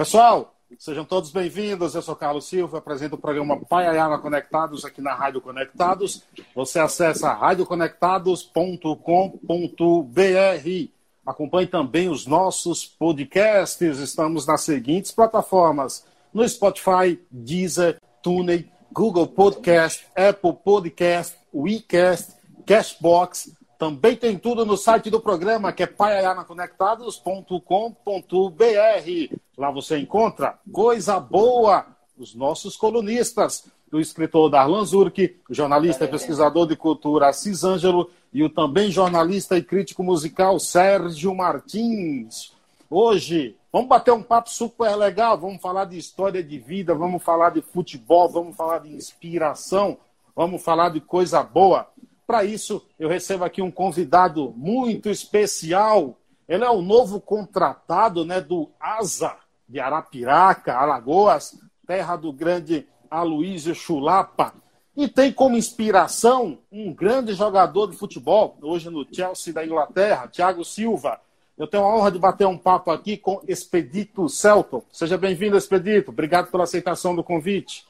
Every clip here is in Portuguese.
Pessoal, sejam todos bem-vindos. Eu sou Carlos Silva, apresento o programa Paiaiana Conectados aqui na Rádio Conectados. Você acessa radioconectados.com.br. Acompanhe também os nossos podcasts. Estamos nas seguintes plataformas: no Spotify, Deezer, TuneIn, Google Podcast, Apple Podcast, WeCast, Cashbox. Também tem tudo no site do programa, que é paianaconectados.com.br. Lá você encontra coisa boa, os nossos colunistas, do escritor Darlan Zurk, o jornalista e pesquisador de cultura Assis Ângelo e o também jornalista e crítico musical Sérgio Martins. Hoje, vamos bater um papo super legal, vamos falar de história de vida, vamos falar de futebol, vamos falar de inspiração, vamos falar de coisa boa. Para isso, eu recebo aqui um convidado muito especial. Ele é o novo contratado né, do ASA de Arapiraca, Alagoas, terra do grande Aloysio Chulapa. E tem como inspiração um grande jogador de futebol, hoje no Chelsea da Inglaterra, Thiago Silva. Eu tenho a honra de bater um papo aqui com Expedito Celton. Seja bem-vindo, Expedito. Obrigado pela aceitação do convite.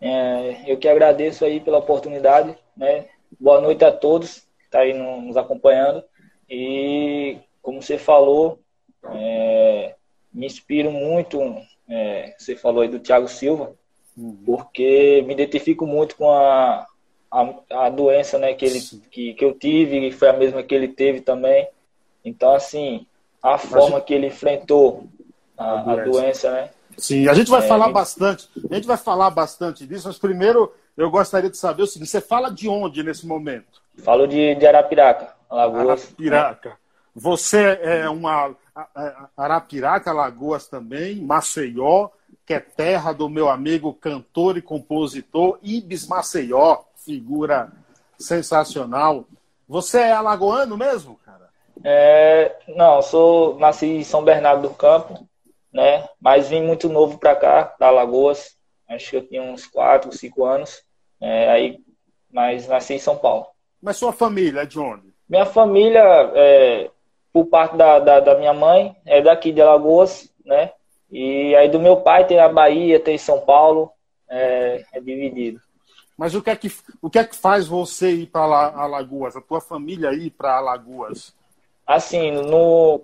É, eu que agradeço aí pela oportunidade, né? Boa noite a todos que estão tá aí nos acompanhando. E, como você falou, é, me inspiro muito, é, você falou aí do Thiago Silva, uhum. porque me identifico muito com a, a, a, doença né, que, ele, que, que eu tive, e foi a mesma que ele teve também. Então, assim, a forma que ele enfrentou a, a doença, né? Sim, a gente vai é, falar bastante, a gente vai falar bastante disso, mas primeiro eu gostaria de saber o seguinte: você fala de onde nesse momento? Falo de, de Arapiraca, Alagoas. Arapiraca. Você é uma Arapiraca, Alagoas também, Maceió, que é terra do meu amigo cantor e compositor Ibis Maceió, figura sensacional. Você é alagoano mesmo, cara? É, não, sou nasci em São Bernardo do Campo, né? Mas vim muito novo para cá, da Alagoas, acho que eu tinha uns 4, 5 anos. É, aí, mas nasci em São Paulo. Mas sua família é de onde? Minha família, é, por parte da, da, da, minha mãe, é daqui de Alagoas, né? E aí do meu pai tem a Bahia, tem São Paulo, é, é dividido. Mas o que é que, o que, é que faz você ir para Alagoas, a tua família ir para Alagoas? Assim, no,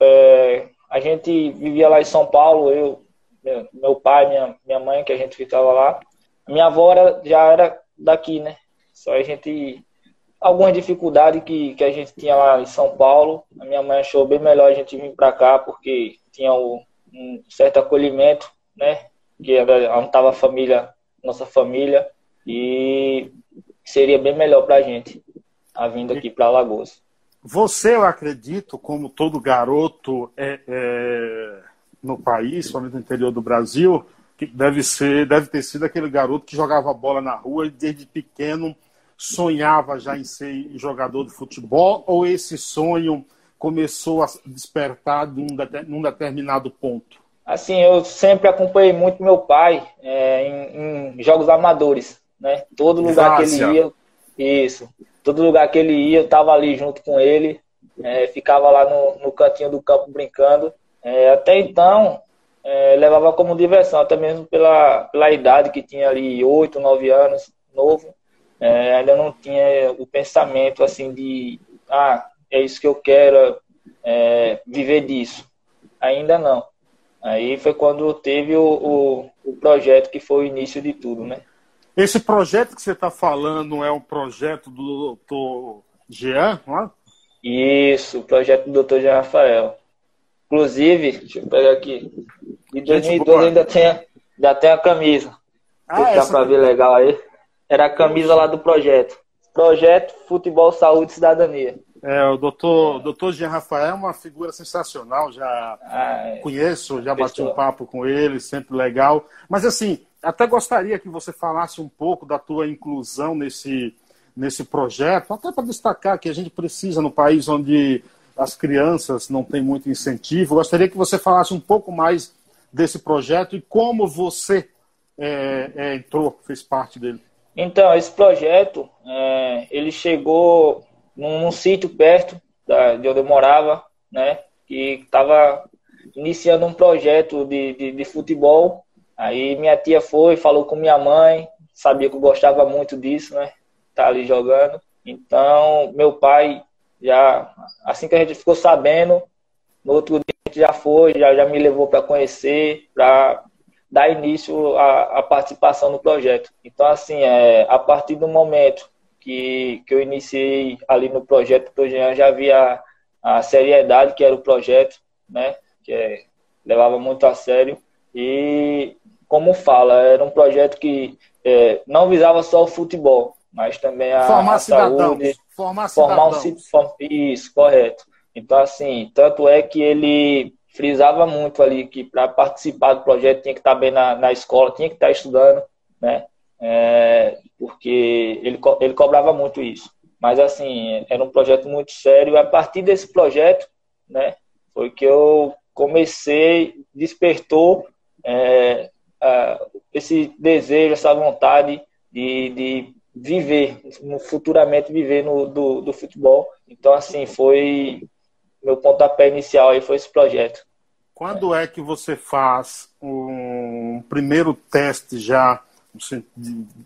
é, a gente vivia lá em São Paulo, eu, meu pai, minha, minha mãe, que a gente ficava lá. Minha avó era, já era daqui, né? Só a gente. Algumas dificuldades que, que a gente tinha lá em São Paulo, a minha mãe achou bem melhor a gente vir para cá, porque tinha o, um certo acolhimento, né? Que era onde estava a família, nossa família, e seria bem melhor para a gente a vinda aqui para Alagoas. Você, eu acredito, como todo garoto é, é no país, somente no interior do Brasil, que deve ser, deve ter sido aquele garoto que jogava bola na rua e desde pequeno sonhava já em ser jogador de futebol, ou esse sonho começou a despertar num, num determinado ponto? Assim, eu sempre acompanhei muito meu pai é, em, em, jogos amadores, né? Todo lugar que ele ia, isso, todo lugar que ele ia, eu estava ali junto com ele, é, ficava lá no, no cantinho do campo brincando. É, até então, é, levava como diversão, até mesmo pela, pela idade que tinha ali, 8, 9 anos, novo. É, ainda não tinha o pensamento assim de, ah, é isso que eu quero, é, viver disso. Ainda não. Aí foi quando teve o, o, o, projeto que foi o início de tudo, né? Esse projeto que você está falando é um projeto do doutor Jean, não é? Isso, o projeto do doutor Jean Rafael. Inclusive, deixa eu pegar aqui. Em 2012 ainda tem, ainda tem a camisa. Ah, dá pra ver legal aí. Era a camisa lá do projeto. Projeto Futebol, Saúde e Cidadania. É, o doutor, doutor Jean Rafael é uma figura sensacional, já ah, é. conheço, já bati um papo com ele, sempre legal. Mas assim, até gostaria que você falasse um pouco da tua inclusão nesse, nesse projeto, até para destacar que a gente precisa no país onde as crianças não têm muito incentivo. Gostaria que você falasse um pouco mais desse projeto e como você é, é, entrou, fez parte dele. Então, esse projeto, é, ele chegou num, num, sítio perto da, de onde eu morava, né, que estava iniciando um projeto de, de, de futebol. Aí minha tia foi, falou com minha mãe, sabia que eu gostava muito disso, né? Tá ali jogando. Então, meu pai já, assim que a gente ficou sabendo, no outro dia a gente já foi, já, já me levou para conhecer, para dar início à, à, participação no projeto. Então, assim, é, a partir do momento que, que eu iniciei ali no projeto, eu já, já via a, a seriedade que era o projeto, né? Que é, levava muito a sério. E, como fala, era um projeto que é, não visava só o futebol, mas também a, formar a saúde, formar, formar um form, isso, correto. Então assim, tanto é que ele frisava muito ali que para participar do projeto tinha que estar bem na, na escola, tinha que estar estudando, né? É, porque ele, ele cobrava muito isso. Mas assim, era um projeto muito sério. E a partir desse projeto, né, foi que eu comecei, despertou é, esse desejo, essa vontade de, de viver, futuramente viver no, do, do futebol. Então, assim, foi meu pontapé inicial aí foi esse projeto. Quando é que você faz um primeiro teste já,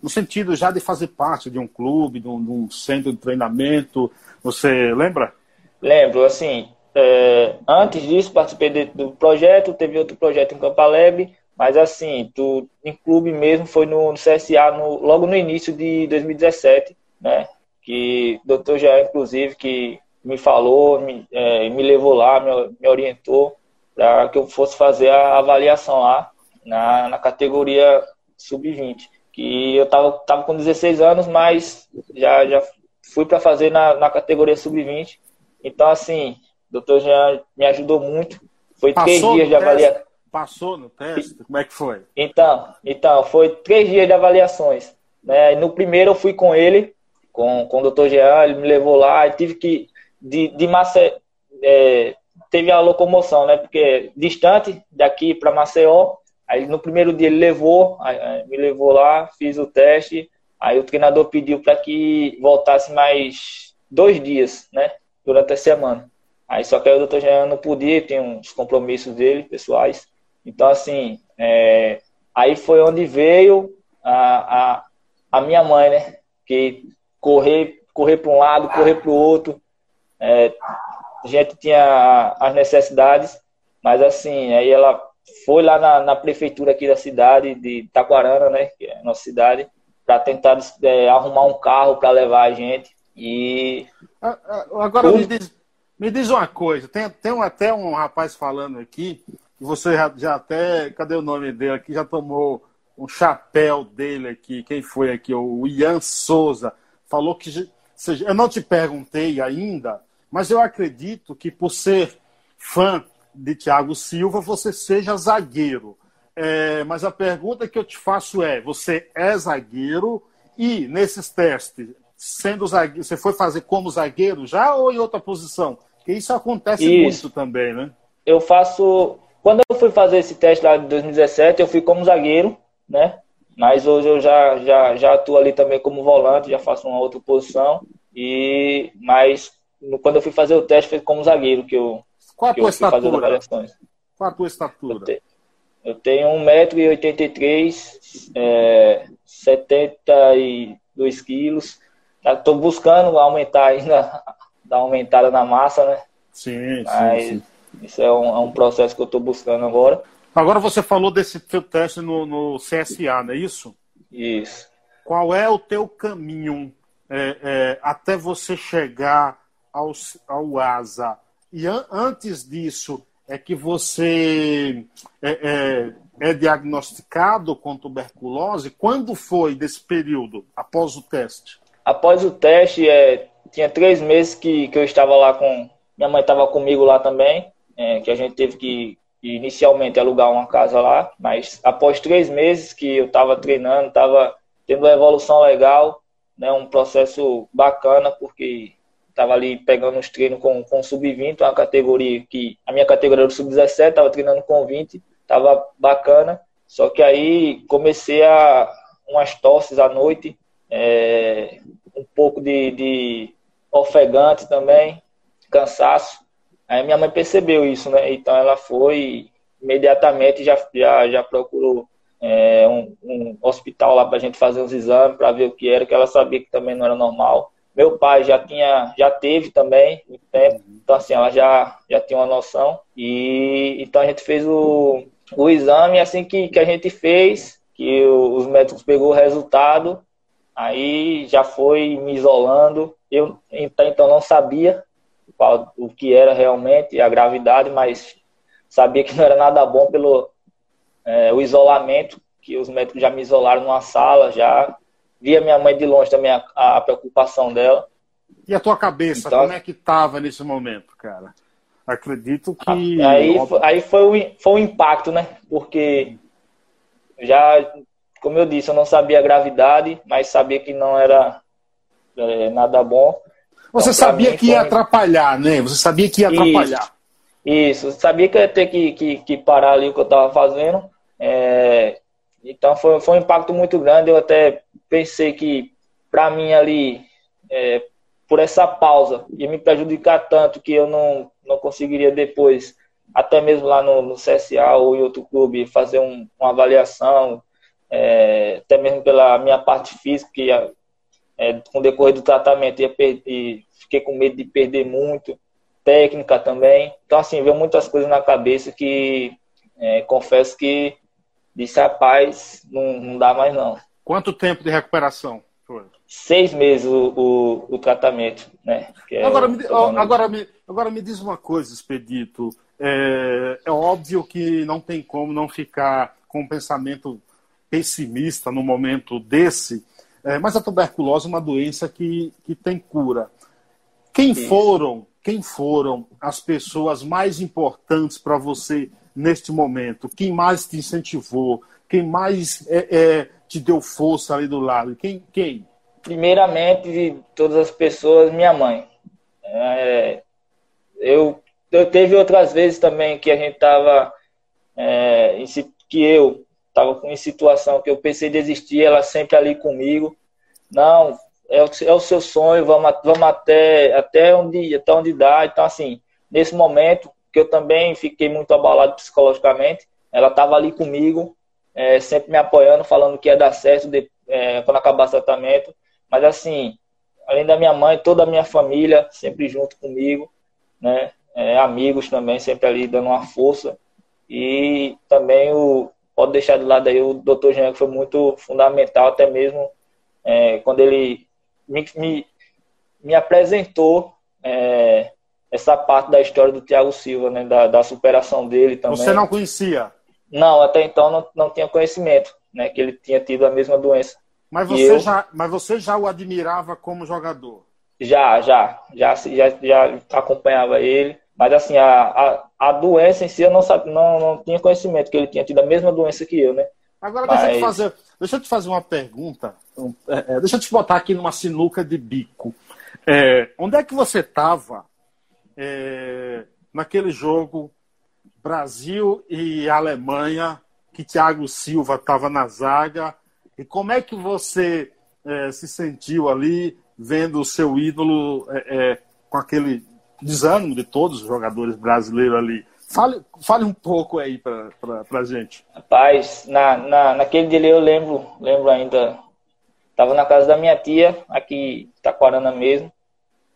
no sentido já de fazer parte de um clube, de um, de um centro de treinamento? Você lembra? Lembro, assim, é, antes disso participei de, do projeto, teve outro projeto em Campo Alegre, mas assim, tu, em clube mesmo foi no, no CSA no, logo no início de 2017, né? Que o doutor Jair, inclusive, que me falou, me, é, me levou lá, me, me orientou para que eu fosse fazer a avaliação lá na, na categoria sub-20. Que eu tava, tava com 16 anos, mas já, já fui para fazer na, na categoria sub-20. Então, assim, o doutor Jean me ajudou muito. Foi Passou três dias de avaliação. Passou no teste? Como é que foi? Então, então foi três dias de avaliações. Né? No primeiro eu fui com ele, com, com o Dr. Jean, ele me levou lá, e tive que, de, de Mace, é, teve a locomoção, né? Porque distante daqui para Maceió, aí no primeiro dia ele levou, me levou lá, fiz o teste, aí o treinador pediu para que voltasse mais dois dias, né? Durante a semana. Aí só que aí o doutor Jean não podia, tem uns compromissos dele, pessoais. Então, assim, é, aí foi onde veio a, a, a, minha mãe, né? Que correr, correr para um lado, correr para o outro. É, a gente tinha as necessidades, mas assim, aí ela foi lá na, na prefeitura aqui da cidade de Taquarana, né? Que é a nossa cidade, para tentar é, arrumar um carro para levar a gente. E. Agora me diz, me diz uma coisa, tem, tem até um rapaz falando aqui você já, já até, cadê o nome dele aqui? Já tomou um chapéu dele aqui. Quem foi aqui? O Ian Souza. Falou que. Eu não te perguntei ainda, mas eu acredito que por ser fã de Thiago Silva, você seja zagueiro. É, mas a pergunta que eu te faço é: você é zagueiro e nesses testes, sendo zagueiro, você foi fazer como zagueiro já ou em outra posição? Porque isso acontece isso. muito também, né? Eu faço quando eu fui fazer esse teste lá de 2017, eu fui como zagueiro, né? Mas hoje eu já, já, já atuo ali também como volante, já faço uma outra posição. E, mas quando eu fui fazer o teste, foi como zagueiro que eu, Qual a que tua estatura? Qual a tua estatura? Eu, tenho 1,83m, é, 72 quilos. Estou buscando aumentar ainda, dar uma aumentada na massa, né? Sim, mas, sim, sim. Isso é um, é um processo que eu estou buscando agora. Agora você falou desse teu teste no, no CSA, não é isso? Isso. Qual é o teu caminho é, é, até você chegar ao, ao ASA? E an antes disso, é que você é, é, é, diagnosticado com tuberculose? Quando foi desse período, após o teste? Após o teste, é, tinha três meses que, que eu estava lá com. Minha mãe estava comigo lá também é, que a gente teve que inicialmente alugar uma casa lá, mas após três meses que eu estava treinando, estava tendo uma evolução legal, né, um processo bacana, porque estava ali pegando os treinos com, com sub-20, uma categoria que a minha categoria era sub-17, estava treinando com 20, estava bacana, só que aí comecei a umas tosses à noite, é, um pouco de, de ofegante também, cansaço, Aí minha mãe percebeu isso, né? Então ela foi imediatamente já já, já procurou é, um, um, hospital lá para a gente fazer uns exames para ver o que era, que ela sabia que também não era normal. Meu pai já tinha, já teve também muito tempo, então assim ela já já tinha uma noção e então a gente fez o, o exame assim que, que a gente fez, que os médicos pegou o resultado, aí já foi me isolando. Eu então não sabia qual, o que era realmente a gravidade, mas sabia que não era nada bom pelo é, o isolamento, que os médicos já me isolaram numa sala, já via minha mãe de longe também a, a preocupação dela. E a tua cabeça, então, como é que estava nesse momento, cara? Acredito que. Aí, aí foi, o, foi o impacto, né? Porque já, como eu disse, eu não sabia a gravidade, mas sabia que não era é, nada bom. Você então, sabia que ia foi... atrapalhar, né? Você sabia que ia atrapalhar. Isso, isso. sabia que ia ter que, que, que parar ali o que eu estava fazendo. É... Então foi, foi um impacto muito grande. Eu até pensei que, para mim, ali, é, por essa pausa, ia me prejudicar tanto que eu não, não conseguiria depois, até mesmo lá no, no CSA ou em outro clube, fazer um, uma avaliação, é, até mesmo pela minha parte física, que é, com o decorrer do tratamento ia perder, fiquei com medo de perder muito, técnica também. Então, assim, veio muitas coisas na cabeça que é, confesso que disse, rapaz, não, não dá mais não. Quanto tempo de recuperação foi? Seis meses o, o, o tratamento, né? É agora, me, agora, me, agora me diz uma coisa, Expedito. É, é óbvio que não tem como não ficar com um pensamento pessimista no momento desse, é, mas a tuberculose é uma doença que, que tem cura. Quem Isso. foram, quem foram as pessoas mais importantes para você neste momento? Quem mais te incentivou? Quem mais é, é, te deu força ali do lado? Quem? quem? Primeiramente, de todas as pessoas, minha mãe. É, eu, eu teve outras vezes também que a gente estava é, que eu estava em situação que eu pensei desistir, ela sempre ali comigo. Não, é o, é o seu sonho, vamos, vamos até, até, onde, até onde dá. Então, assim, nesse momento, que eu também fiquei muito abalado psicologicamente, ela estava ali comigo, é, sempre me apoiando, falando que ia dar certo de, é, quando acabar o tratamento. Mas, assim, além da minha mãe, toda a minha família sempre junto comigo, né? É, amigos também, sempre ali dando uma força. E também o, pode deixar de lado aí o Dr. Jean, que foi muito fundamental, até mesmo é, quando ele me, me, me apresentou é, essa parte da história do Thiago Silva, né, da, da, superação dele também. Você não conhecia? Não, até então não, não tinha conhecimento, né, que ele tinha tido a mesma doença. Mas você, eu, já, mas você já o admirava como jogador? Já, já, já, já, já acompanhava ele. Mas assim, a, a, a doença em si eu não, sabia, não, não tinha conhecimento que ele tinha tido a mesma doença que eu, né? Agora Mas... deixa, eu te fazer, deixa eu te fazer uma pergunta. É, é, deixa eu te botar aqui numa sinuca de bico. É, onde é que você estava é, naquele jogo Brasil e Alemanha, que Thiago Silva estava na zaga? E como é que você é, se sentiu ali vendo o seu ídolo é, com aquele desânimo de todos os jogadores brasileiros ali. Fale, fale um pouco aí para a gente. Rapaz, na, na, naquele dia eu lembro, lembro ainda, estava na casa da minha tia, aqui em Taquarana mesmo,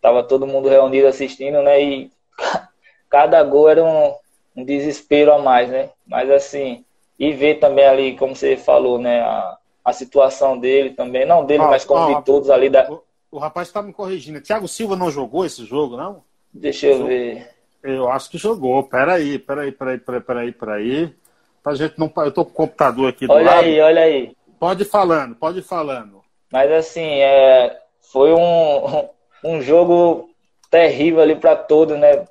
tava todo mundo reunido assistindo, né, e cada gol era um, um desespero a mais, né, mas assim, e ver também ali, como você falou, né, a, a situação dele também, não dele, mas como de todos ali da... O, o rapaz está me corrigindo, Thiago Silva não jogou esse jogo, não? Deixa eu ver. Eu acho que jogou. Peraí, peraí, peraí, peraí, peraí, peraí. Pra gente não. Eu tô com o computador aqui do olha lado. Olha aí, olha aí. Pode ir falando, pode ir falando. Mas assim, é, foi um, um jogo terrível ali para todos, né?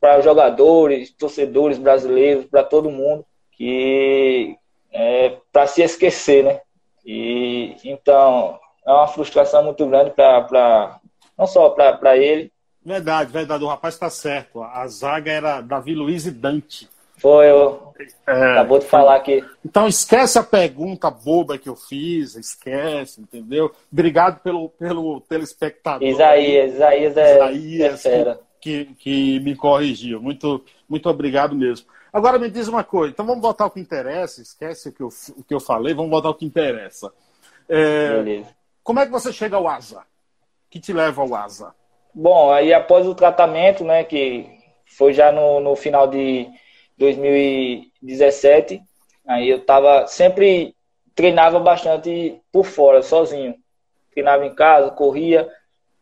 Para jogadores, torcedores brasileiros, para todo mundo, que é para se esquecer, né? E então é uma frustração muito grande para não só para ele, Verdade, verdade. O rapaz está certo. A zaga era Davi Luiz e Dante. Foi, eu... É, acabou de falar aqui. Então esquece a pergunta boba que eu fiz, esquece, entendeu? Obrigado pelo, pelo telespectador. Isaías, Isaías é, Isaías, é que, que me corrigiu. Muito, muito obrigado mesmo. Agora me diz uma coisa, então vamos voltar ao que interessa, esquece o que eu, o que eu falei, vamos voltar ao que interessa. É, como é que você chega ao ASA? que te leva ao ASA? Bom, aí após o tratamento, né, que foi já no, no final de 2017, aí eu tava sempre treinava bastante por fora, sozinho. Treinava em casa, corria,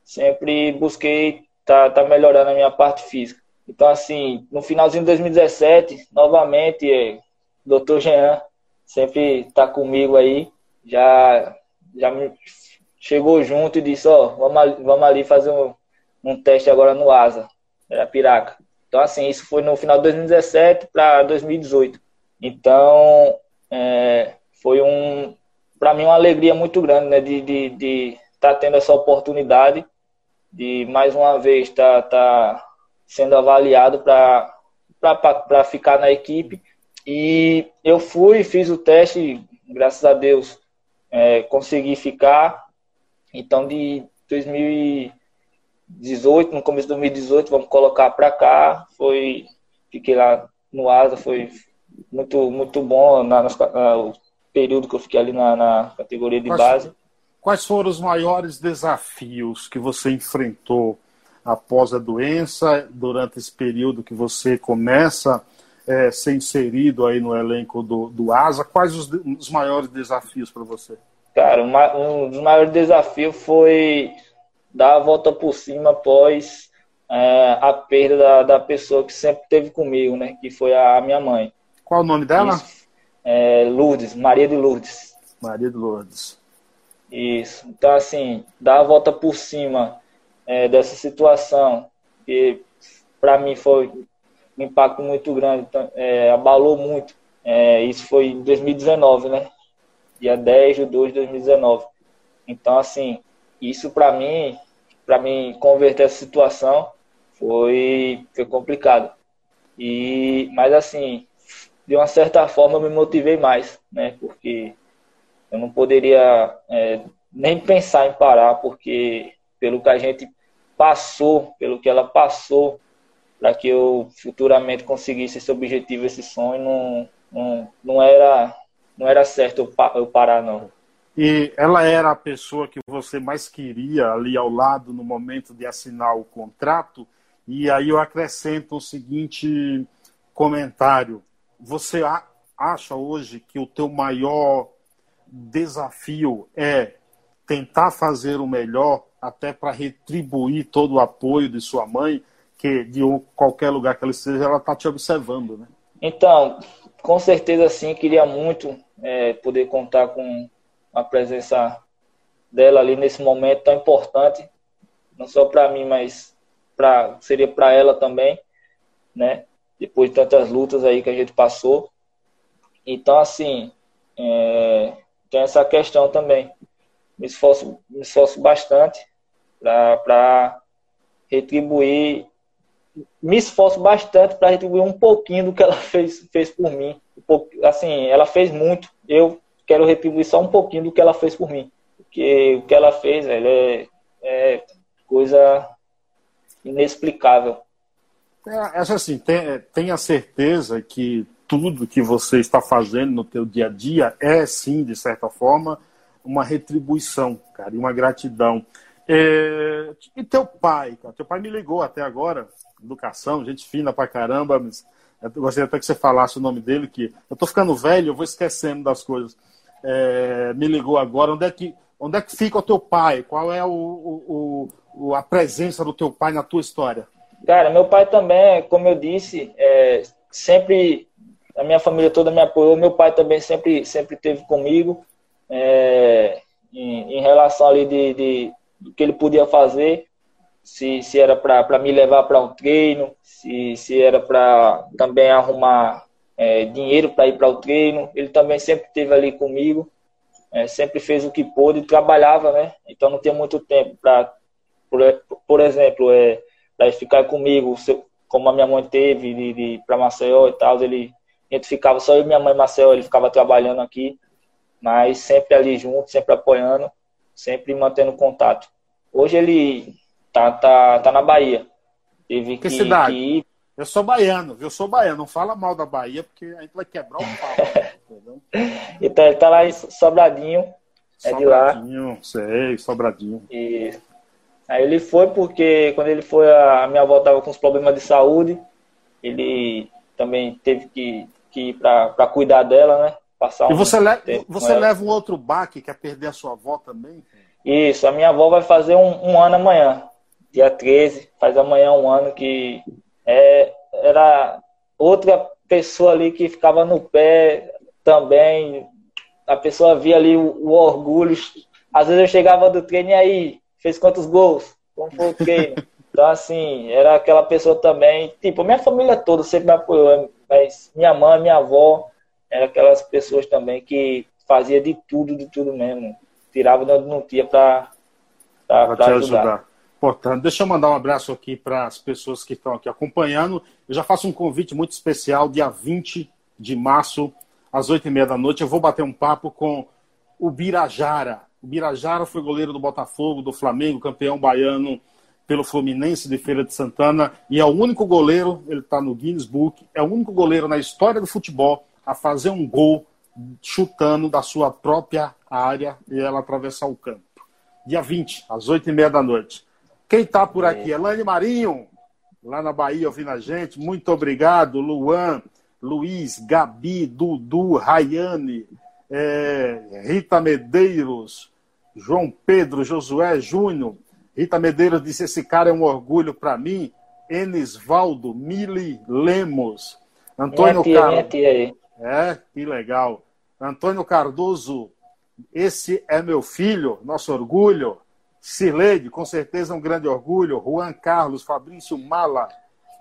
sempre busquei tá, tá melhorando a minha parte física. Então, assim, no finalzinho de 2017, novamente, é, Dr. Jean sempre está comigo aí, já, já me chegou junto e disse, ó, oh, vamos, vamos ali fazer um, um teste agora no ASA, era Piraca. Então, assim, isso foi no final de 2017 para 2018. Então, é, foi um, para mim, uma alegria muito grande, né, de estar de, de tá tendo essa oportunidade de, mais uma vez, estar tá, tá sendo avaliado para ficar na equipe. E eu fui, fiz o teste, graças a Deus, é, consegui ficar. Então, de 2018, no começo de 2018, vamos colocar para cá, foi, fiquei lá no ASA, foi muito, muito bom na, na, o período que eu fiquei ali na, na categoria de quais, base. Quais foram os maiores desafios que você enfrentou após a doença, durante esse período que você começa é, ser inserido aí no elenco do, do ASA? Quais os, os maiores desafios para você? Cara, um dos maiores desafios foi dar a volta por cima após é, a perda da, da, pessoa que sempre teve comigo, né? Que foi a minha mãe. Qual o nome dela? Isso, é, Lourdes, Maria de Lourdes. Maria de Lourdes. Isso. Então, assim, dar a volta por cima é, dessa situação, que para mim foi um impacto muito grande, então, é, abalou muito. É, isso foi em 2019, né? dia 10 de 2 de 2019. Então, assim, isso para mim, para mim converter essa situação foi, foi complicado. E, mas assim, de uma certa forma eu me motivei mais, né? Porque eu não poderia é, nem pensar em parar, porque pelo que a gente passou, pelo que ela passou, para que eu futuramente conseguisse esse objetivo, esse sonho, não, não, não era não era certo eu parar, não. E ela era a pessoa que você mais queria ali ao lado no momento de assinar o contrato. E aí eu acrescento o seguinte comentário: você acha hoje que o teu maior desafio é tentar fazer o melhor até para retribuir todo o apoio de sua mãe, que de qualquer lugar que ela esteja, ela está te observando, né? Então, com certeza sim, queria muito é, poder contar com a presença dela ali nesse momento tão importante, não só para mim, mas pra, seria para ela também, né? Depois de tantas lutas aí que a gente passou. Então, assim, é, tem essa questão também. Me esforço, me esforço bastante para retribuir me esforço bastante para retribuir um pouquinho do que ela fez, fez por mim. Assim, ela fez muito, eu quero retribuir só um pouquinho do que ela fez por mim. Porque o que ela fez, velho, é, é coisa inexplicável. É, assim, tenha, tenha certeza que tudo que você está fazendo no teu dia a dia é, sim, de certa forma, uma retribuição, cara, e uma gratidão. É, e teu pai, cara? Teu pai me ligou até agora, educação, gente fina pra caramba, mas eu gostaria até que você falasse o nome dele, que eu tô ficando velho, eu vou esquecendo das coisas. É, me ligou agora, onde é que, onde é que fica o teu pai? Qual é o, o, o, a presença do teu pai na tua história? Cara, meu pai também, como eu disse, é, sempre a minha família toda me apoiou, meu pai também sempre sempre teve comigo é, em, em, relação ali de, de que ele podia fazer, se, se era para me levar para um treino, se, se era para também arrumar é, dinheiro para ir para o treino. Ele também sempre esteve ali comigo, é, sempre fez o que pôde, trabalhava, né? Então não tinha muito tempo para, por, por exemplo, é, para ficar comigo, como a minha mãe teve, de, de para Maceió e tal. Ele, a gente ficava só eu e minha mãe Maceió, ele ficava trabalhando aqui, mas sempre ali junto, sempre apoiando sempre mantendo contato. Hoje ele tá, tá, tá na Bahia. Teve que, que cidade? Que... Eu sou baiano, viu? Eu sou baiano. Não fala mal da Bahia, porque a gente vai quebrar o pau. então ele tá lá em Sobradinho. É Sobradinho, de lá. sei, Sobradinho. E aí ele foi porque quando ele foi, a minha avó tava com os problemas de saúde. Ele também teve que, que ir para cuidar dela, né? Passar e você, le você leva um outro baque, que é perder a sua avó também? Isso, a minha avó vai fazer um, um ano amanhã, dia 13, faz amanhã um ano que é, era outra pessoa ali que ficava no pé também. A pessoa via ali o, o orgulho. Às vezes eu chegava do treino e aí, fez quantos gols? Como foi o treino? Então, assim, era aquela pessoa também. Tipo, minha família toda sempre me apoiou, mas minha mãe, minha avó, eram aquelas pessoas também que fazia de tudo, de tudo mesmo. Tirava de onde não tinha para ajudar. ajudar. Portanto, deixa eu mandar um abraço aqui para as pessoas que estão aqui acompanhando. Eu já faço um convite muito especial, dia 20 de março, às 8h30 da noite. Eu vou bater um papo com o Birajara. O Birajara foi goleiro do Botafogo, do Flamengo, campeão baiano pelo Fluminense de Feira de Santana e é o único goleiro, ele está no Guinness Book, é o único goleiro na história do futebol a fazer um gol chutando da sua própria área e ela atravessar o campo. Dia 20, às 8h30 da noite. Quem está por aqui? Elane Marinho, lá na Bahia ouvindo a gente. Muito obrigado, Luan, Luiz, Gabi, Dudu, Rayane, é, Rita Medeiros, João Pedro, Josué Júnior, Rita Medeiros disse: esse cara é um orgulho para mim. Enisvaldo, Mili Lemos, Antônio Carlos. É, que legal. Antônio Cardoso, esse é meu filho, nosso orgulho. Sileide, com certeza um grande orgulho. Juan Carlos, Fabrício Mala.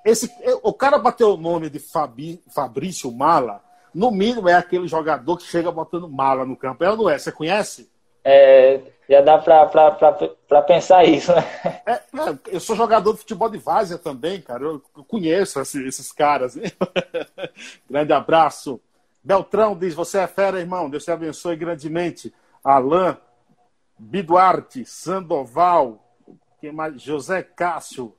Esse, o cara bateu o nome de Fabi, Fabrício Mala, no mínimo é aquele jogador que chega botando mala no campo. É ou não é? Você conhece? É, já dá para pensar isso, né? É, é, eu sou jogador de futebol de várzea também, cara. Eu, eu conheço esses, esses caras. Grande abraço. Beltrão diz: Você é fera, irmão. Deus te abençoe grandemente. Alain, Biduarte, Sandoval, quem mais? José Cássio.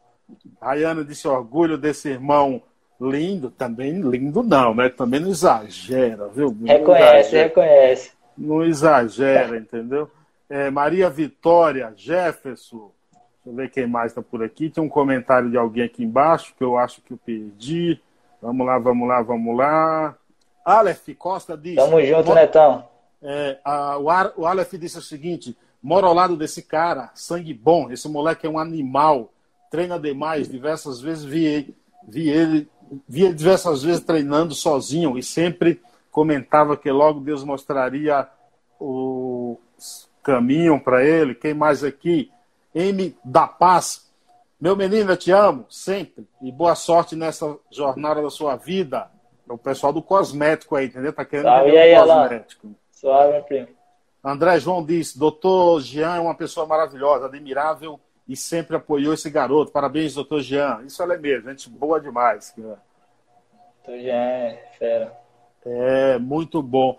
Rayana disse: Orgulho desse irmão lindo. Também lindo, não, né? Também não exagera, viu? reconhece, exagera. reconhece. Não exagera, entendeu? É, Maria Vitória, Jefferson, deixa eu ver quem mais está por aqui. Tem um comentário de alguém aqui embaixo que eu acho que eu perdi. Vamos lá, vamos lá, vamos lá. Aleph Costa diz. Tamo junto, Netão. É, a, o, Ar, o Aleph disse o seguinte: mora ao lado desse cara, sangue bom. Esse moleque é um animal, treina demais. Diversas vezes vi, vi ele, vi ele diversas vezes treinando sozinho e sempre comentava que logo Deus mostraria o caminho para ele. Quem mais aqui? M da Paz. Meu menino, eu te amo sempre. E boa sorte nessa jornada da sua vida. É o pessoal do cosmético aí, entendeu? Tá querendo Salve aí, cosmético. Suave, meu primo. André João diz: Doutor Jean é uma pessoa maravilhosa, admirável e sempre apoiou esse garoto. Parabéns, doutor Jean. Isso é mesmo, gente boa demais. Doutor Jean é fera. É, muito bom.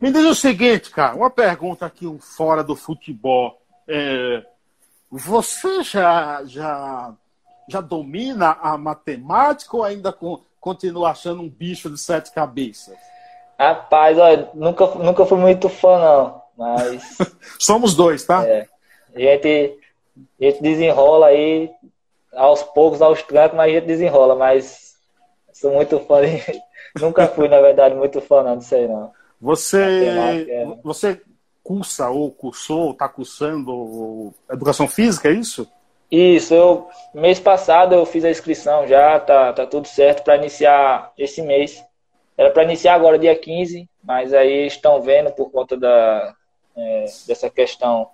Me diz o seguinte, cara, uma pergunta aqui um fora do futebol. É, você já, já, já domina a matemática ou ainda com, continua achando um bicho de sete cabeças? Rapaz, olha, nunca, nunca fui muito fã, não. Mas. Somos dois, tá? É, a, gente, a gente desenrola aí aos poucos, aos trancos, mas a gente desenrola. Mas sou muito fã de, Nunca fui, na verdade, muito fã não disso aí, não. Você, é. você cursa ou cursou, está cursando educação física, é isso? Isso, eu mês passado eu fiz a inscrição já, tá, tá tudo certo para iniciar esse mês. Era para iniciar agora dia 15, mas aí estão vendo por conta da, é, dessa questão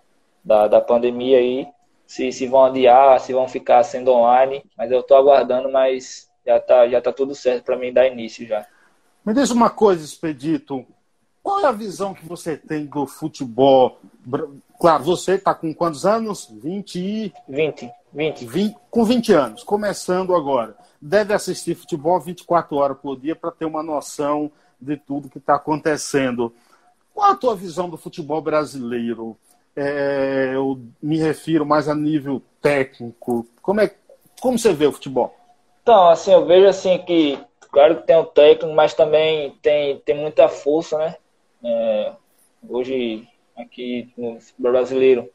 da, da pandemia aí, se, se vão adiar, se vão ficar sendo online, mas eu estou aguardando, mas já tá, já tá tudo certo para mim dar início já. Me diz uma coisa, Expedito. Qual é a visão que você tem do futebol? Claro, você está com quantos anos? 20 e... 20. 20. 20. Com 20 anos, começando agora. Deve assistir futebol 24 horas por dia para ter uma noção de tudo que está acontecendo. Qual a tua visão do futebol brasileiro? É, eu me refiro mais a nível técnico. Como é Como você vê o futebol? Então, assim, eu vejo assim que, claro que tem o técnico, mas também tem, tem muita força, né? É, hoje, aqui no brasileiro,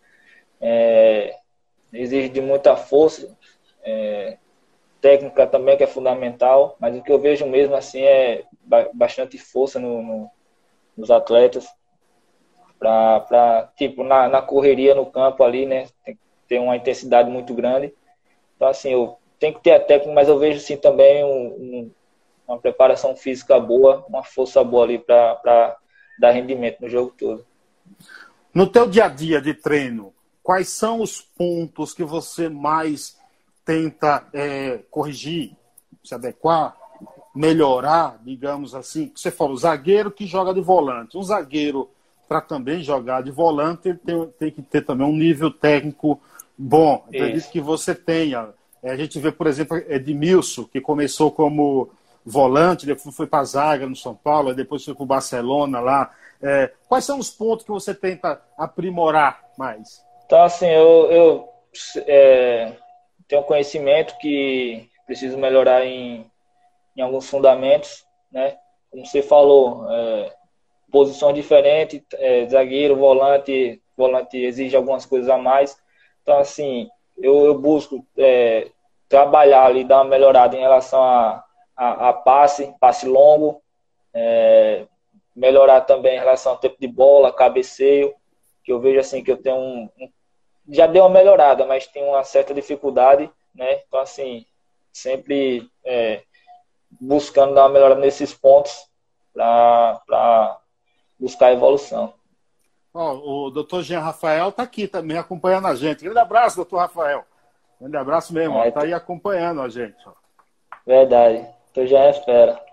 é, exige de muita força, é, técnica também que é fundamental, mas o que eu vejo mesmo assim é bastante força no, no, nos atletas para tipo na, na correria no campo ali, né? Tem ter uma intensidade muito grande. Então assim, eu tenho que ter a técnica, mas eu vejo sim também um, um, uma preparação física boa, uma força boa ali para dar rendimento no jogo todo. No teu dia a dia de treino, quais são os pontos que você mais tenta é, corrigir, se adequar, melhorar, digamos assim? Você falou, zagueiro que joga de volante. Um zagueiro, para também jogar de volante, ele tem, tem, que ter também um nível técnico bom. Acredito que você tenha. É, a gente vê, por exemplo, Edmilson, que começou como volante, depois foi para a zaga no São Paulo, depois foi para o Barcelona lá. É, quais são os pontos que você tenta aprimorar mais? Então, assim, eu, eu é, tenho conhecimento que preciso melhorar em, em alguns fundamentos, né? Como você falou, é, posições diferentes, é, zagueiro, volante, volante exige algumas coisas a mais. Então, assim, eu, eu busco é, trabalhar ali, dar uma melhorada em relação a, a, a passe, passe longo, é, melhorar também em relação ao tempo de bola, cabeceio, que eu vejo assim que eu tenho um, um já deu uma melhorada, mas tem uma certa dificuldade, né? Então, assim, sempre é, buscando dar uma melhorada nesses pontos para buscar evolução. Oh, o doutor Jean Rafael está aqui também acompanhando a gente. Grande abraço, doutor Rafael. Grande abraço mesmo, está é, aí acompanhando a gente. Ó. Verdade, doutor Jean é fera.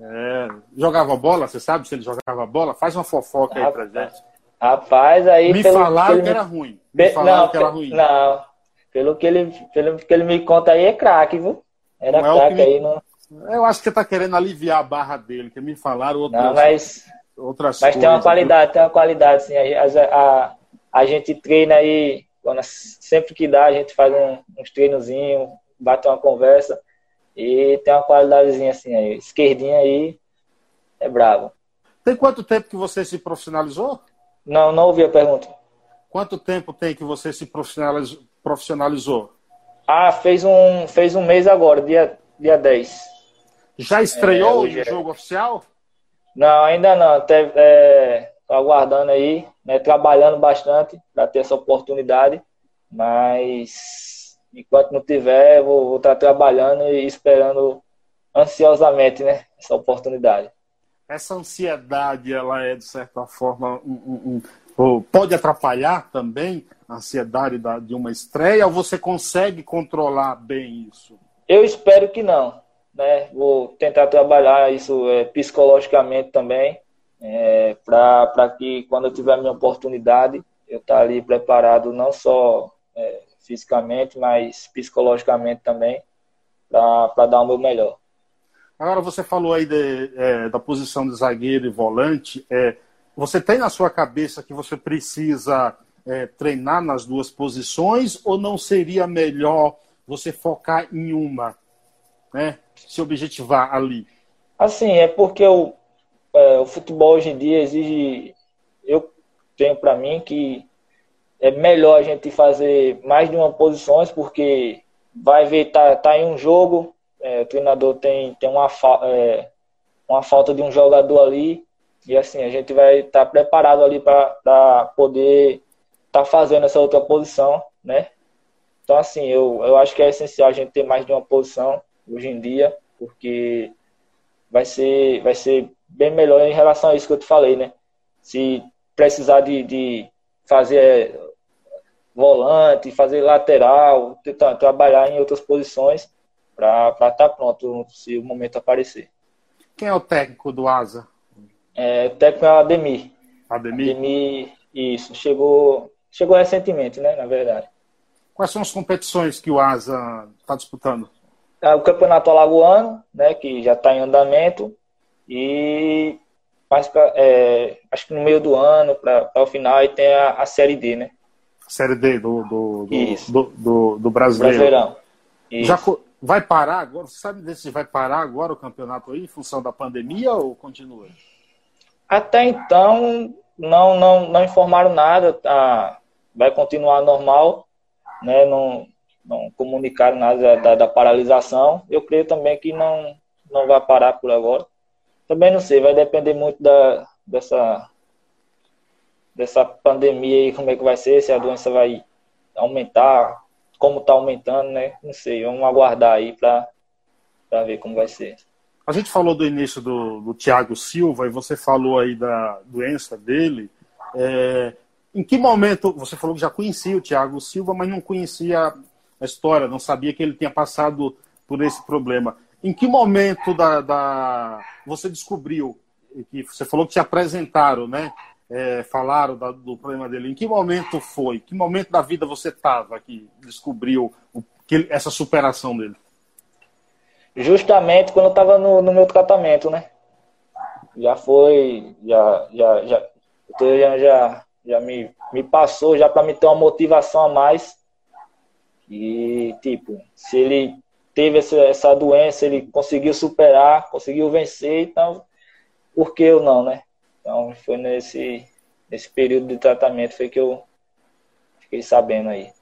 É, jogava bola, você sabe se ele jogava bola? Faz uma fofoca aí pra gente. Rapaz, aí. Me pelo, falaram que, que era ruim. Me falaram não, que era ruim. Não, pelo que ele, pelo que ele me conta aí é craque, viu? Era não craque é aí. Não... Eu acho que você tá querendo aliviar a barra dele, que me falaram outras, não, mas, outras mas coisas. Mas tem uma qualidade, viu? tem uma qualidade, sim. A, a, a gente treina aí, quando, sempre que dá, a gente faz um, uns treinozinhos, bate uma conversa. E tem uma qualidadezinha assim aí. Esquerdinha aí é bravo. Tem quanto tempo que você se profissionalizou? Não, não ouvi a pergunta. Quanto tempo tem que você se profissionalizou? Ah, fez um, fez um mês agora, dia, dia 10. Já estreou é, no é... jogo oficial? Não, ainda não. Até, é, aguardando aí, né, trabalhando bastante para ter essa oportunidade. Mas enquanto não tiver, vou, vou estar tá trabalhando e esperando ansiosamente né, essa oportunidade essa ansiedade, ela é, de certa forma, um, um, um, pode atrapalhar também a ansiedade da, de uma estreia, ou você consegue controlar bem isso? Eu espero que não. Né? Vou tentar trabalhar isso é, psicologicamente também, é, para que quando eu tiver a minha oportunidade, eu estar tá ali preparado não só é, fisicamente, mas psicologicamente também, para dar o meu melhor. Agora, você falou aí de, é, da posição de zagueiro e volante. É, você tem na sua cabeça que você precisa é, treinar nas duas posições ou não seria melhor você focar em uma, né? Se objetivar ali? Assim, é porque o, é, o futebol hoje em dia exige. Eu tenho para mim que é melhor a gente fazer mais de uma posições, porque vai ver, tá, tá em um jogo, é, o treinador tem, tem uma, é, uma falta de um jogador ali e assim, a gente vai estar tá preparado ali para poder estar tá fazendo essa outra posição, né? Então, assim, eu, eu acho que é essencial a gente ter mais de uma posição hoje em dia, porque vai ser, vai ser bem melhor em relação a isso que eu te falei, né? Se precisar de, de fazer volante, fazer lateral, tentar trabalhar em outras posições, para estar tá pronto se o momento aparecer. Quem é o técnico do Asa? É, o técnico é o Ademir. Ademir? Ademir, isso. Chegou, chegou recentemente, né, na verdade. Quais são as competições que o Asa está disputando? É o Campeonato Alagoano, né, que já está em andamento, e mais pra, é, acho que no meio do ano, para o final, aí tem a, a, Série D, né? Série D do, do, do, do, do, do brasileiro. Brasileirão. Já vai parar agora? Você sabe se vai parar agora o campeonato aí em função da pandemia ou continua? Até então não não, não informaram nada. Tá? Vai continuar normal, né? Não, não comunicaram nada da, da, paralisação. Eu creio também que não não vai parar por agora. Também não sei, vai depender muito da dessa dessa pandemia aí, como é que vai ser, se a doença vai aumentar, como está aumentando, né? Não sei, vamos aguardar aí para ver como vai ser. A gente falou do início do, do Thiago Silva e você falou aí da doença dele. É, em que momento você falou que já conhecia o Thiago Silva, mas não conhecia a história, não sabia que ele tinha passado por esse problema. Em que momento da, da você descobriu que você falou que te apresentaram, né? É, falaram da, do problema dele. Em que momento foi? Que momento da vida você estava que descobriu o, que, essa superação dele? Justamente quando eu estava no, no, meu tratamento, né? Já foi, já, já, já, já, já, já me, me passou já para me ter uma motivação a mais. E, tipo, se ele teve essa, essa doença, ele conseguiu superar, conseguiu vencer, então, por que eu não, né? Então foi nesse, nesse período de tratamento foi que eu fiquei sabendo aí.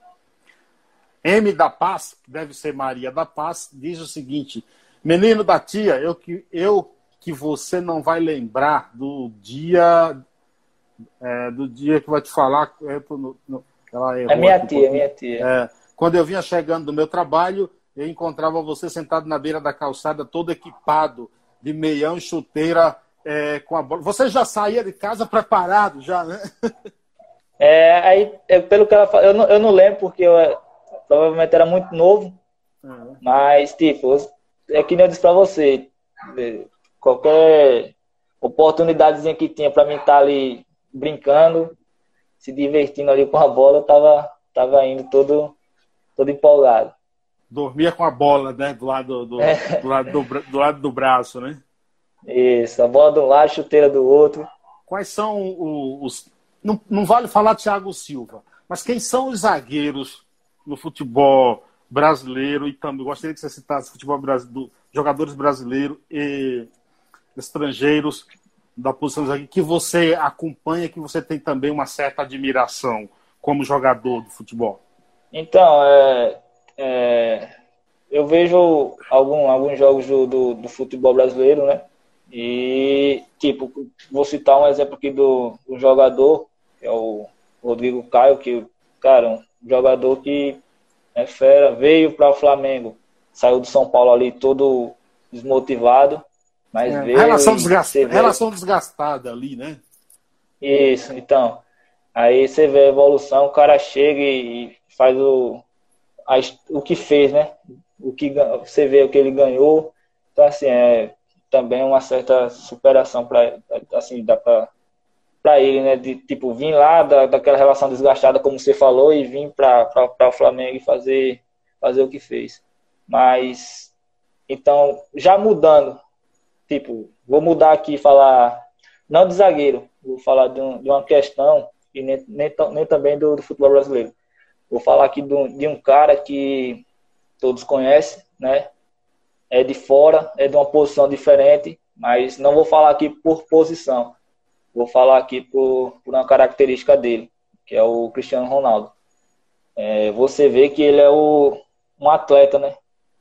M da Paz, que deve ser Maria da Paz, diz o seguinte: Menino da tia, eu que, eu que você não vai lembrar do dia é, do dia que vai te falar. É, no, no, ela é minha aqui, tia, minha tia. É, quando eu vinha chegando do meu trabalho, eu encontrava você sentado na beira da calçada, todo equipado de meião e chuteira é, com a bola. Você já saía de casa preparado, já, né? É, aí, é, pelo que ela fala, eu não, eu não lembro porque eu provavelmente era muito novo, uhum. mas, tipo, é que nem eu disse pra você, é, qualquer oportunidadezinha que tinha pra mim estar tá ali brincando, se divertindo ali com a bola, eu tava, tava indo todo, todo empolgado. Dormia com a bola, né? Do lado do, é. do, lado do, do lado do braço, né? Isso, a bola de um lado, chuteira do outro. Quais são os. Não, não vale falar Thiago Silva, mas quem são os zagueiros no futebol brasileiro e também gostaria que você citasse futebol brasileiro, jogadores brasileiros e estrangeiros da posição de zagueiro que você acompanha, que você tem também uma certa admiração como jogador de futebol? Então, é, é, eu vejo algum, alguns jogos do, do, do futebol brasileiro, né? E, tipo, vou citar um exemplo aqui do, do jogador, que é o Rodrigo Caio, que, cara, um jogador que é fera, veio para o Flamengo, saiu do São Paulo ali todo desmotivado, mas é, veio. Relação, desgastada, relação desgastada ali, né? Isso, então. Aí você vê a evolução, o cara chega e faz o, a, o que fez, né? O que você vê o que ele ganhou. Então, assim, é, também uma certa superação para assim dá para para ele, né, de tipo vir lá da, daquela relação desgastada como você falou e vir para o Flamengo e fazer fazer o que fez. Mas então, já mudando, tipo, vou mudar aqui falar não de zagueiro, vou falar de, um, de uma questão e nem, nem, nem também do, do, futebol brasileiro. Vou falar aqui de um, de um cara que todos conhecem, né? É de fora, é de uma posição diferente, mas não vou falar aqui por posição. Vou falar aqui por, por uma característica dele, que é o Cristiano Ronaldo. É, você vê que ele é o, um atleta, né?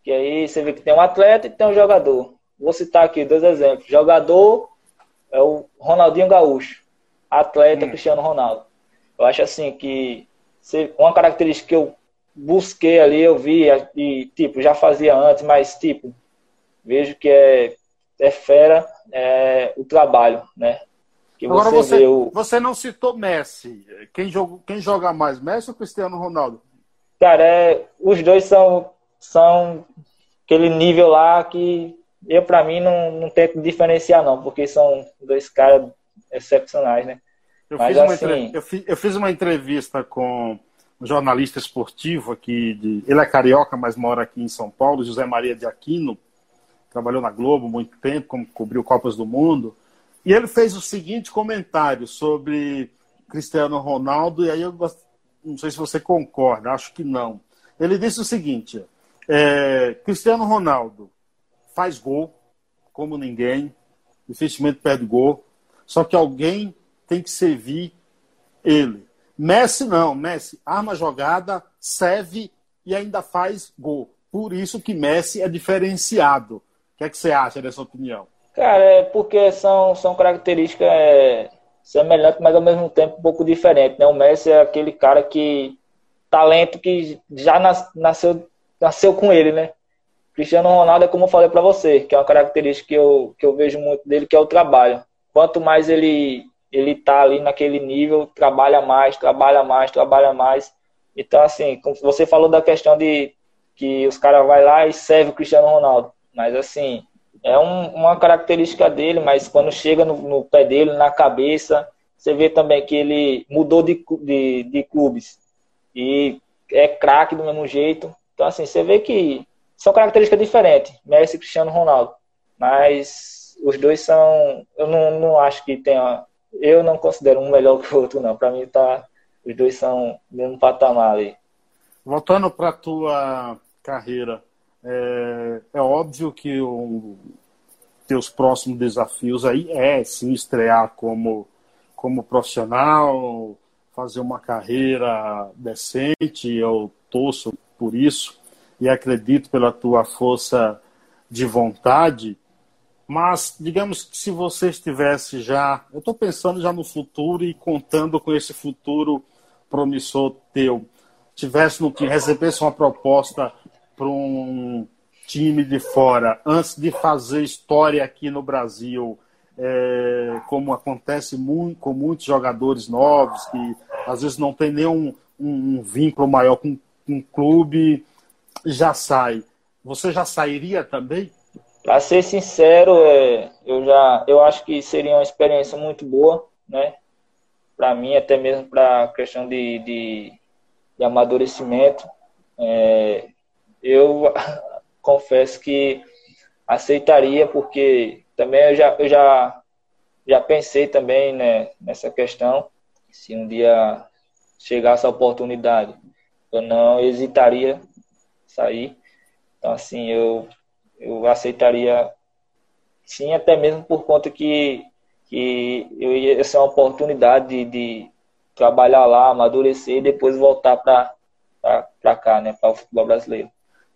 Que aí você vê que tem um atleta e tem um jogador. Vou citar aqui dois exemplos. Jogador é o Ronaldinho Gaúcho. Atleta hum. Cristiano Ronaldo. Eu acho assim que uma característica que eu busquei ali, eu vi e tipo, já fazia antes, mas tipo, vejo que é, é fera é, o trabalho, né? Que Agora você, você, o... você não citou Messi. Quem joga, quem joga mais, Messi ou Cristiano Ronaldo? Cara, é, os dois são, são aquele nível lá que eu, para mim, não, não tento diferenciar, não, porque são dois caras excepcionais, né? Eu, Mas, fiz assim... Entre... eu, fiz, eu fiz uma entrevista com um jornalista esportivo aqui, de... ele é carioca, mas mora aqui em São Paulo, José Maria de Aquino, trabalhou na Globo muito tempo, como cobriu Copas do Mundo, e ele fez o seguinte comentário sobre Cristiano Ronaldo, e aí eu não sei se você concorda, acho que não. Ele disse o seguinte: É, Cristiano Ronaldo faz gol, como ninguém, dificilmente perde gol, só que alguém tem que servir ele. Messi não, Messi arma jogada, serve e ainda faz gol. Por isso que Messi é diferenciado. Que é que você acha dessa opinião? Cara, é porque são, são características é, semelhantes, mas ao mesmo tempo um pouco diferentes. Né? O Messi é aquele cara que. talento que já nasceu, nasceu com ele, né? Cristiano Ronaldo é como eu falei para você, que é uma característica que eu, que eu vejo muito dele, que é o trabalho. Quanto mais ele ele tá ali naquele nível, trabalha mais, trabalha mais, trabalha mais. Então, assim, como você falou da questão de que os caras vai lá e serve o Cristiano Ronaldo. Mas, assim, é um, uma característica dele, mas quando chega no, no, pé dele, na cabeça, você vê também que ele mudou de, de, de clubes. E é craque do mesmo jeito. Então, assim, você vê que são características diferentes, Messi e Cristiano Ronaldo. Mas os dois são. Eu não, não acho que tenha eu não considero um melhor que o outro, não. Para mim, tá, os dois são no mesmo patamar ali. Voltando para tua carreira, é, é óbvio que o, teus próximos desafios aí é se estrear como, como profissional, fazer uma carreira decente, eu torço por isso e acredito pela tua força de vontade mas, digamos que se você estivesse já. Eu estou pensando já no futuro e contando com esse futuro promissor teu. Tivesse no que recebesse uma proposta para um time de fora, antes de fazer história aqui no Brasil, é, como acontece muito, com muitos jogadores novos, que às vezes não tem nenhum um, um vínculo maior com um clube, já sai. Você já sairia também? Para ser sincero, é, eu já eu acho que seria uma experiência muito boa, né? Para mim, até mesmo para a questão de, de, de amadurecimento. É, eu confesso que aceitaria, porque também eu já, eu já, já pensei também né, nessa questão. Se um dia chegasse a oportunidade, eu não hesitaria sair. Então, assim, eu eu aceitaria sim, até mesmo por conta que, que eu ia ser uma oportunidade de, de trabalhar lá, amadurecer e depois voltar para cá, né, para o futebol brasileiro.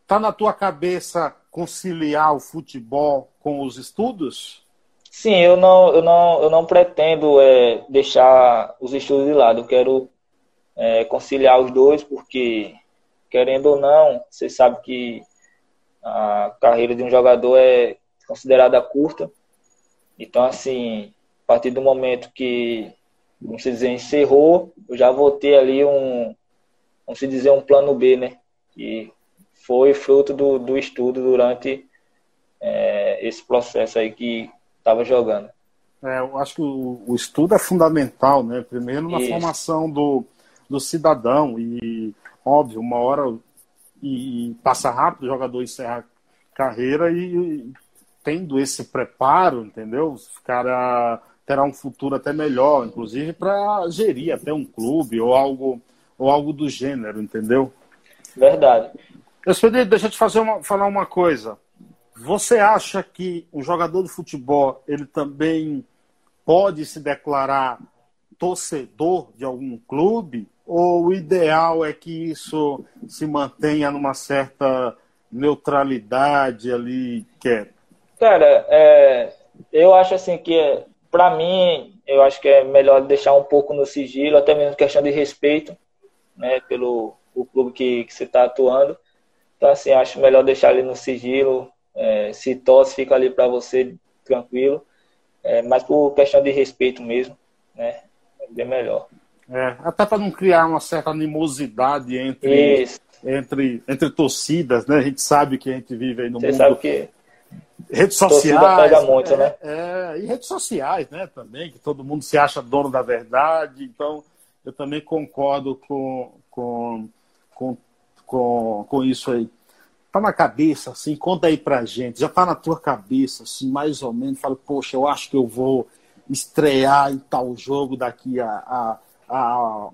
Tá na tua cabeça conciliar o futebol com os estudos? Sim, eu não, eu não, eu não pretendo é, deixar os estudos de lado. Eu quero é, conciliar os dois, porque, querendo ou não, você sabe que a carreira de um jogador é considerada curta. Então, assim, a partir do momento que, vamos dizer, encerrou, eu já vou ter ali um, vamos dizer, um plano B, né? Que foi fruto do, do estudo durante é, esse processo aí que estava jogando. É, eu acho que o, o, estudo é fundamental, né? Primeiro na Isso. formação do, do cidadão e, óbvio, uma hora e, passa rápido, o jogador encerra a carreira e, e tendo esse preparo, entendeu? O cara terá um futuro até melhor, inclusive para gerir até um clube ou algo ou algo do gênero, entendeu? Verdade. Expedito, deixa eu te fazer uma, falar uma coisa. Você acha que um jogador de futebol ele também pode se declarar torcedor de algum clube? ou o ideal é que isso se mantenha numa certa neutralidade ali, quer? Cara, é, eu acho assim que, para mim, eu acho que é melhor deixar um pouco no sigilo, até mesmo questão de respeito, né, pelo o clube que, que você está atuando. Então, assim, acho melhor deixar ali no sigilo, é, se tosse, fica ali para você tranquilo, é, mas por questão de respeito mesmo, né, é bem melhor. É, até para não criar uma certa animosidade entre, entre, entre torcidas, né? A gente sabe que a gente vive aí no Você mundo. Sabe que redes sociais. Muito, é, né? É, e redes sociais, né, também, que todo mundo se acha dono da verdade. Então, eu também concordo com, com, com, com, com isso aí. Tá na cabeça, assim, conta aí pra gente. Já tá na tua cabeça, assim, mais ou menos. Fala, poxa, eu acho que eu vou estrear em tal jogo daqui a, a há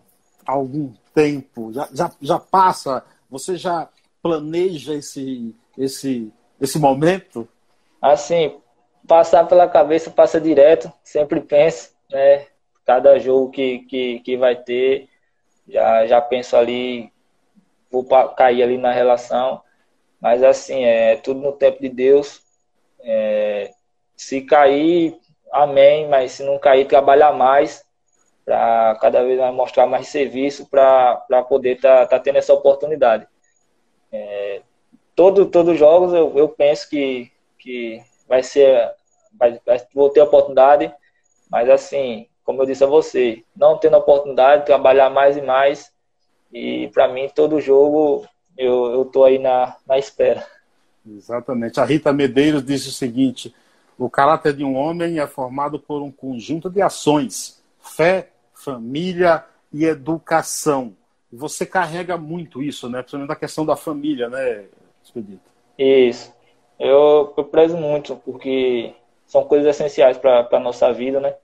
algum tempo, já, já, já passa, você já planeja esse, esse, esse momento? Assim, passar pela cabeça passa direto, sempre penso, né? Cada jogo que, que, que vai ter, já, já penso ali, vou cair ali na relação. Mas assim, é tudo no tempo de Deus. É, se cair, amém, mas se não cair, trabalhar mais para cada vez mais mostrar mais serviço para poder estar tá, tá tendo essa oportunidade. É, todo, todos os jogos eu, eu penso que, que vai ser, vai, vai, vou ter oportunidade, mas assim, como eu disse a você, não tendo oportunidade, trabalhar mais e mais, e para mim todo jogo eu, eu tô aí na, na espera. Exatamente. A Rita Medeiros disse o seguinte: o caráter de um homem é formado por um conjunto de ações, fé, família e educação. Você carrega muito isso, né? Principalmente a questão da família, né, Expedito? Isso. Eu, eu prezo muito, porque são coisas essenciais para a nossa vida, né?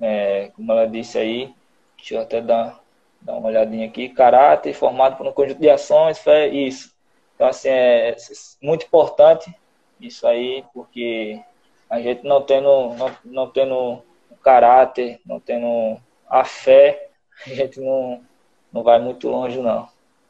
É, como ela disse aí, deixa eu até dar, dar uma olhadinha aqui. Caráter formado por um conjunto de ações, fé, isso. Então, assim, é muito importante isso aí, porque a gente não tendo, não, não tendo caráter, não tendo a fé, a gente não, não vai muito longe, não.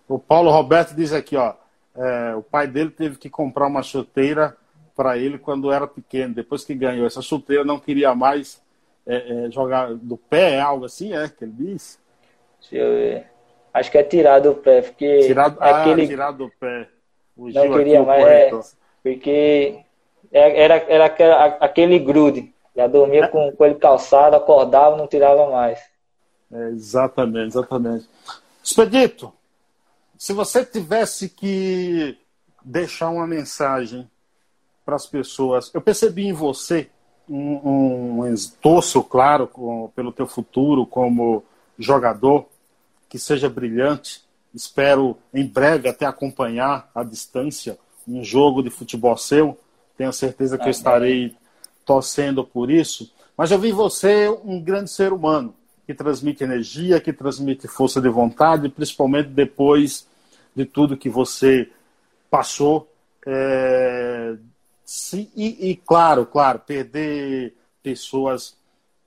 O Paulo Roberto diz aqui, ó, é, o pai dele teve que comprar uma chuteira para ele quando era pequeno. Depois que ganhou essa chuteira, não queria mais é, é, jogar do pé, é algo assim, é que ele diz? Deixa eu ver. Acho que é tirar do pé, porque. Tirado, é ah, aquele... tirar do pé. O não queria mais, é, porque é, era, era aquele grude. Já dormia com, com ele calçado, acordava, não tirava mais. É, exatamente, exatamente. Expedito, se você tivesse que deixar uma mensagem para as pessoas, eu percebi em você um, um esboço claro com, pelo teu futuro como jogador, que seja brilhante. Espero em breve até acompanhar à distância um jogo de futebol seu. Tenho certeza que eu estarei torcendo por isso, mas eu vi você um grande ser humano que transmite energia, que transmite força de vontade, principalmente depois de tudo que você passou. É... Sim, e, e, claro, claro, perder pessoas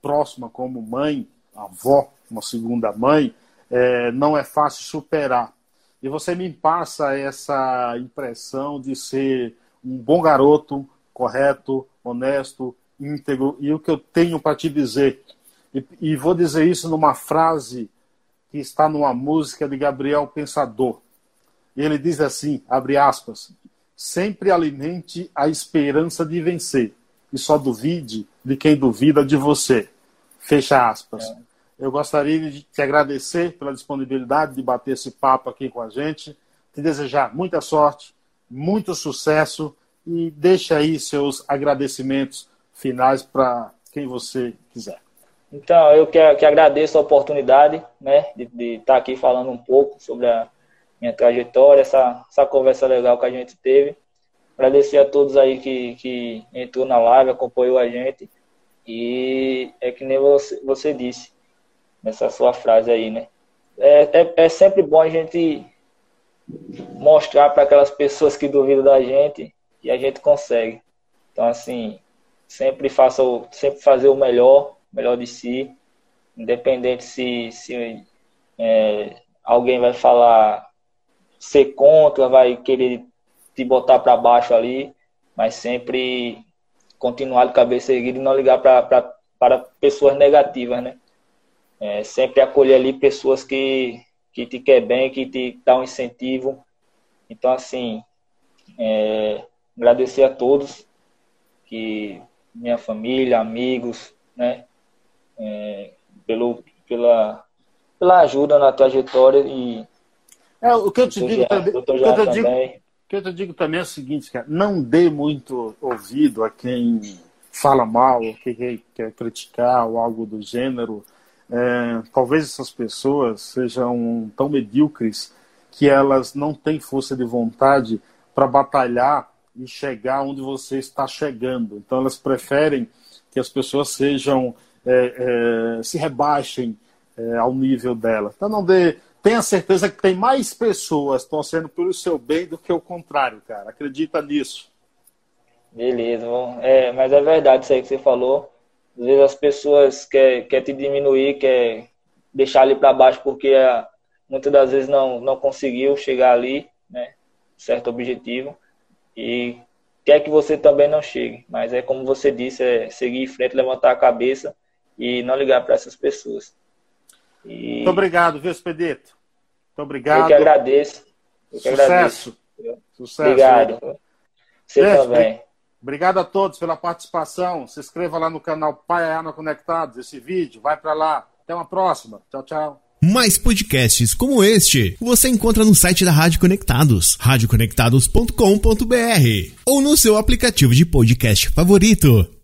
próximas como mãe, avó, uma segunda mãe, é, não é fácil superar. E você me passa essa impressão de ser um bom garoto, correto, honesto, íntegro. E o que eu tenho para te dizer, e, e vou dizer isso numa frase que está numa música de Gabriel Pensador. Ele diz assim, abre aspas, sempre alimente a esperança de vencer e só duvide de quem duvida de você. Fecha aspas. É. Eu gostaria de te agradecer pela disponibilidade de bater esse papo aqui com a gente, te desejar muita sorte, muito sucesso e deixa aí seus agradecimentos finais para quem você quiser. Então, eu que, que agradeço a oportunidade né, de, estar aqui falando um pouco sobre a minha trajetória, essa, essa conversa legal que a gente teve. Agradecer a todos aí que, que entrou na live, acompanhou a gente. E é que nem você, você disse, nessa sua frase aí, né? É, é, é sempre bom a gente mostrar para aquelas pessoas que duvidam da gente e a gente consegue. Então, assim, sempre faça o, sempre fazer o melhor, melhor de si, independente se, se é, alguém vai falar ser contra, vai querer te botar para baixo ali, mas sempre continuar de cabeça erguida e não ligar para pessoas negativas, né? É, sempre acolher ali pessoas que, que te quer bem, que te dá um incentivo. Então, assim, é, agradecer a todos, que minha família, amigos, né, é, pelo, pela, pela ajuda na trajetória e é, o que eu te digo também, o que eu te digo, que eu te digo também é o seguinte, cara, não dê muito ouvido a quem fala mal, que quer criticar ou algo do gênero. É, talvez essas pessoas sejam tão medíocres que elas não têm força de vontade para batalhar e chegar onde você está chegando. Então elas preferem que as pessoas sejam é, é, se rebaixem é, ao nível dela. Então não dê, tenha certeza que tem mais pessoas torcendo pelo seu bem do que o contrário, cara. Acredita nisso. Beleza, é, mas é verdade isso aí que você falou. Às vezes as pessoas querem quer te diminuir, quer deixar ali para baixo porque é, muitas das vezes não, não conseguiu chegar ali, né? Certo objetivo. E quer que você também não chegue. Mas é como você disse, é seguir em frente, levantar a cabeça e não ligar para essas pessoas. E... Muito obrigado, viu, Expedito? Muito obrigado. Eu que agradeço. Eu que Sucesso. Agradeço. Sucesso. Obrigado. Você Gente, também. Obrigado a todos pela participação. Se inscreva lá no canal Pai Arma Conectados. Esse vídeo vai para lá. Até uma próxima. Tchau, tchau. Mais podcasts como este você encontra no site da Rádio Conectados, radioconectados.com.br ou no seu aplicativo de podcast favorito.